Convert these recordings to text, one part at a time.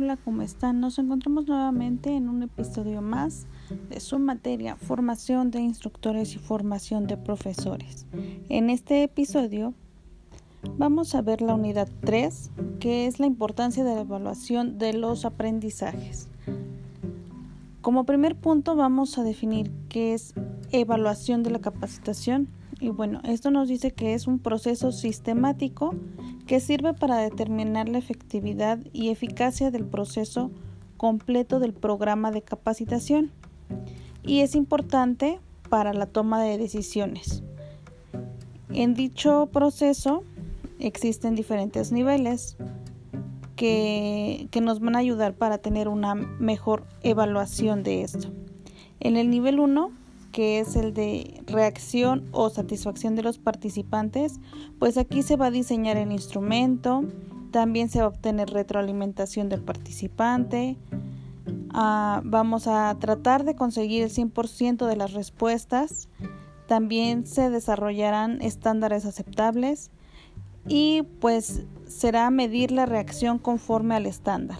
Hola, ¿cómo están? Nos encontramos nuevamente en un episodio más de su materia Formación de instructores y formación de profesores. En este episodio vamos a ver la unidad 3, que es la importancia de la evaluación de los aprendizajes. Como primer punto vamos a definir qué es evaluación de la capacitación y bueno, esto nos dice que es un proceso sistemático que sirve para determinar la efectividad y eficacia del proceso completo del programa de capacitación y es importante para la toma de decisiones. En dicho proceso existen diferentes niveles que, que, nos van a ayudar para tener una mejor evaluación de esto. En el nivel 1 que es el de reacción o satisfacción de los participantes, pues aquí se va a diseñar el instrumento, también se va a obtener retroalimentación del participante, ah, vamos a tratar de conseguir el 100% de las respuestas, también se desarrollarán estándares aceptables y pues será medir la reacción conforme al estándar.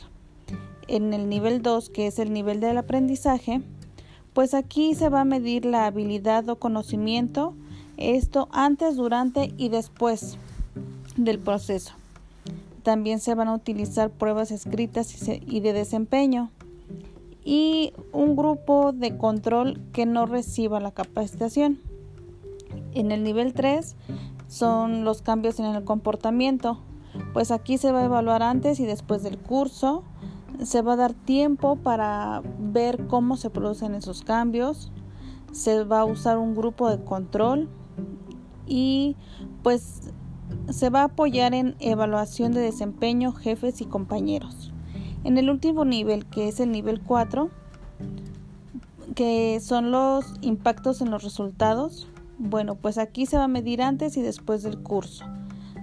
En el nivel 2, que es el nivel del aprendizaje, pues aquí se va a medir la habilidad o conocimiento, esto antes, durante y después del proceso. También se van a utilizar pruebas escritas y de desempeño y un grupo de control que no reciba la capacitación. En el nivel 3 son los cambios en el comportamiento, pues aquí se va a evaluar antes y después del curso, se va a dar tiempo para ver cómo se producen esos cambios, se va a usar un grupo de control y pues se va a apoyar en evaluación de desempeño, jefes y compañeros. En el último nivel, que es el nivel 4, que son los impactos en los resultados, bueno, pues aquí se va a medir antes y después del curso.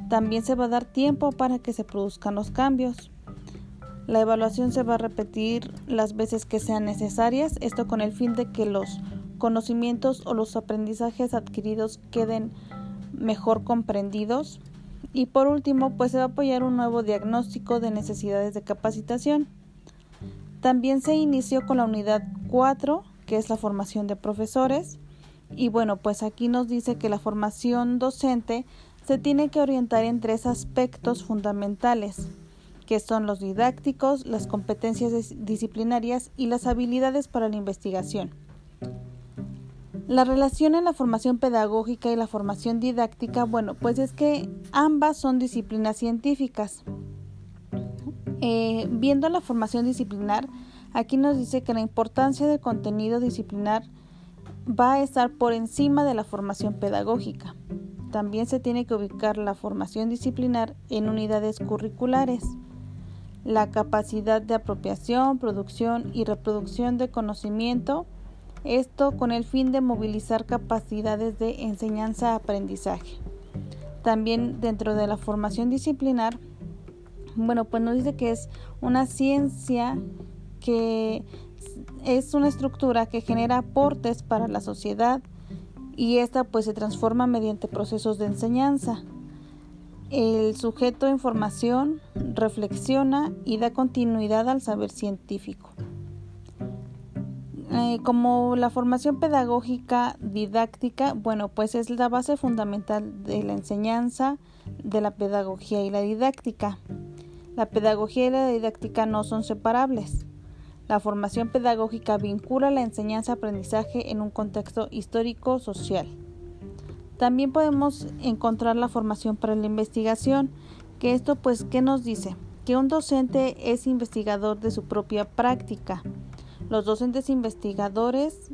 También se va a dar tiempo para que se produzcan los cambios. La evaluación se va a repetir las veces que sean necesarias, esto con el fin de que los conocimientos o los aprendizajes adquiridos queden mejor comprendidos. Y por último, pues se va a apoyar un nuevo diagnóstico de necesidades de capacitación. También se inició con la unidad 4, que es la formación de profesores. Y bueno, pues aquí nos dice que la formación docente se tiene que orientar en tres aspectos fundamentales que son los didácticos, las competencias disciplinarias y las habilidades para la investigación. La relación en la formación pedagógica y la formación didáctica, bueno, pues es que ambas son disciplinas científicas. Eh, viendo la formación disciplinar, aquí nos dice que la importancia del contenido disciplinar va a estar por encima de la formación pedagógica. También se tiene que ubicar la formación disciplinar en unidades curriculares la capacidad de apropiación, producción y reproducción de conocimiento, esto con el fin de movilizar capacidades de enseñanza-aprendizaje. También dentro de la formación disciplinar, bueno, pues nos dice que es una ciencia que es una estructura que genera aportes para la sociedad y esta pues se transforma mediante procesos de enseñanza. El sujeto en formación reflexiona y da continuidad al saber científico. Eh, como la formación pedagógica didáctica, bueno, pues es la base fundamental de la enseñanza, de la pedagogía y la didáctica. La pedagogía y la didáctica no son separables. La formación pedagógica vincula la enseñanza-aprendizaje en un contexto histórico-social. También podemos encontrar la formación para la investigación, que esto pues, ¿qué nos dice? Que un docente es investigador de su propia práctica. Los docentes investigadores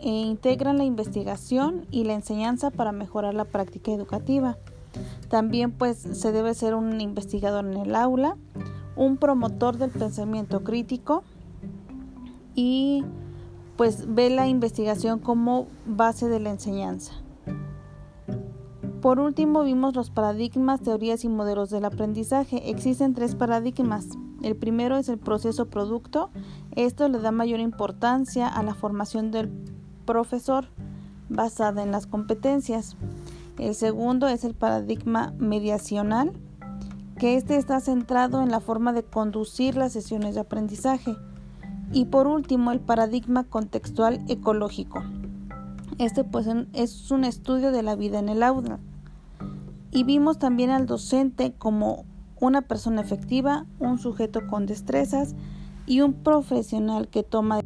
eh, integran la investigación y la enseñanza para mejorar la práctica educativa. También pues se debe ser un investigador en el aula, un promotor del pensamiento crítico y pues ve la investigación como base de la enseñanza. Por último, vimos los paradigmas, teorías y modelos del aprendizaje. Existen tres paradigmas. El primero es el proceso producto. Esto le da mayor importancia a la formación del profesor basada en las competencias. El segundo es el paradigma mediacional, que este está centrado en la forma de conducir las sesiones de aprendizaje. Y por último, el paradigma contextual ecológico. Este pues es un estudio de la vida en el aula. Y vimos también al docente como una persona efectiva, un sujeto con destrezas y un profesional que toma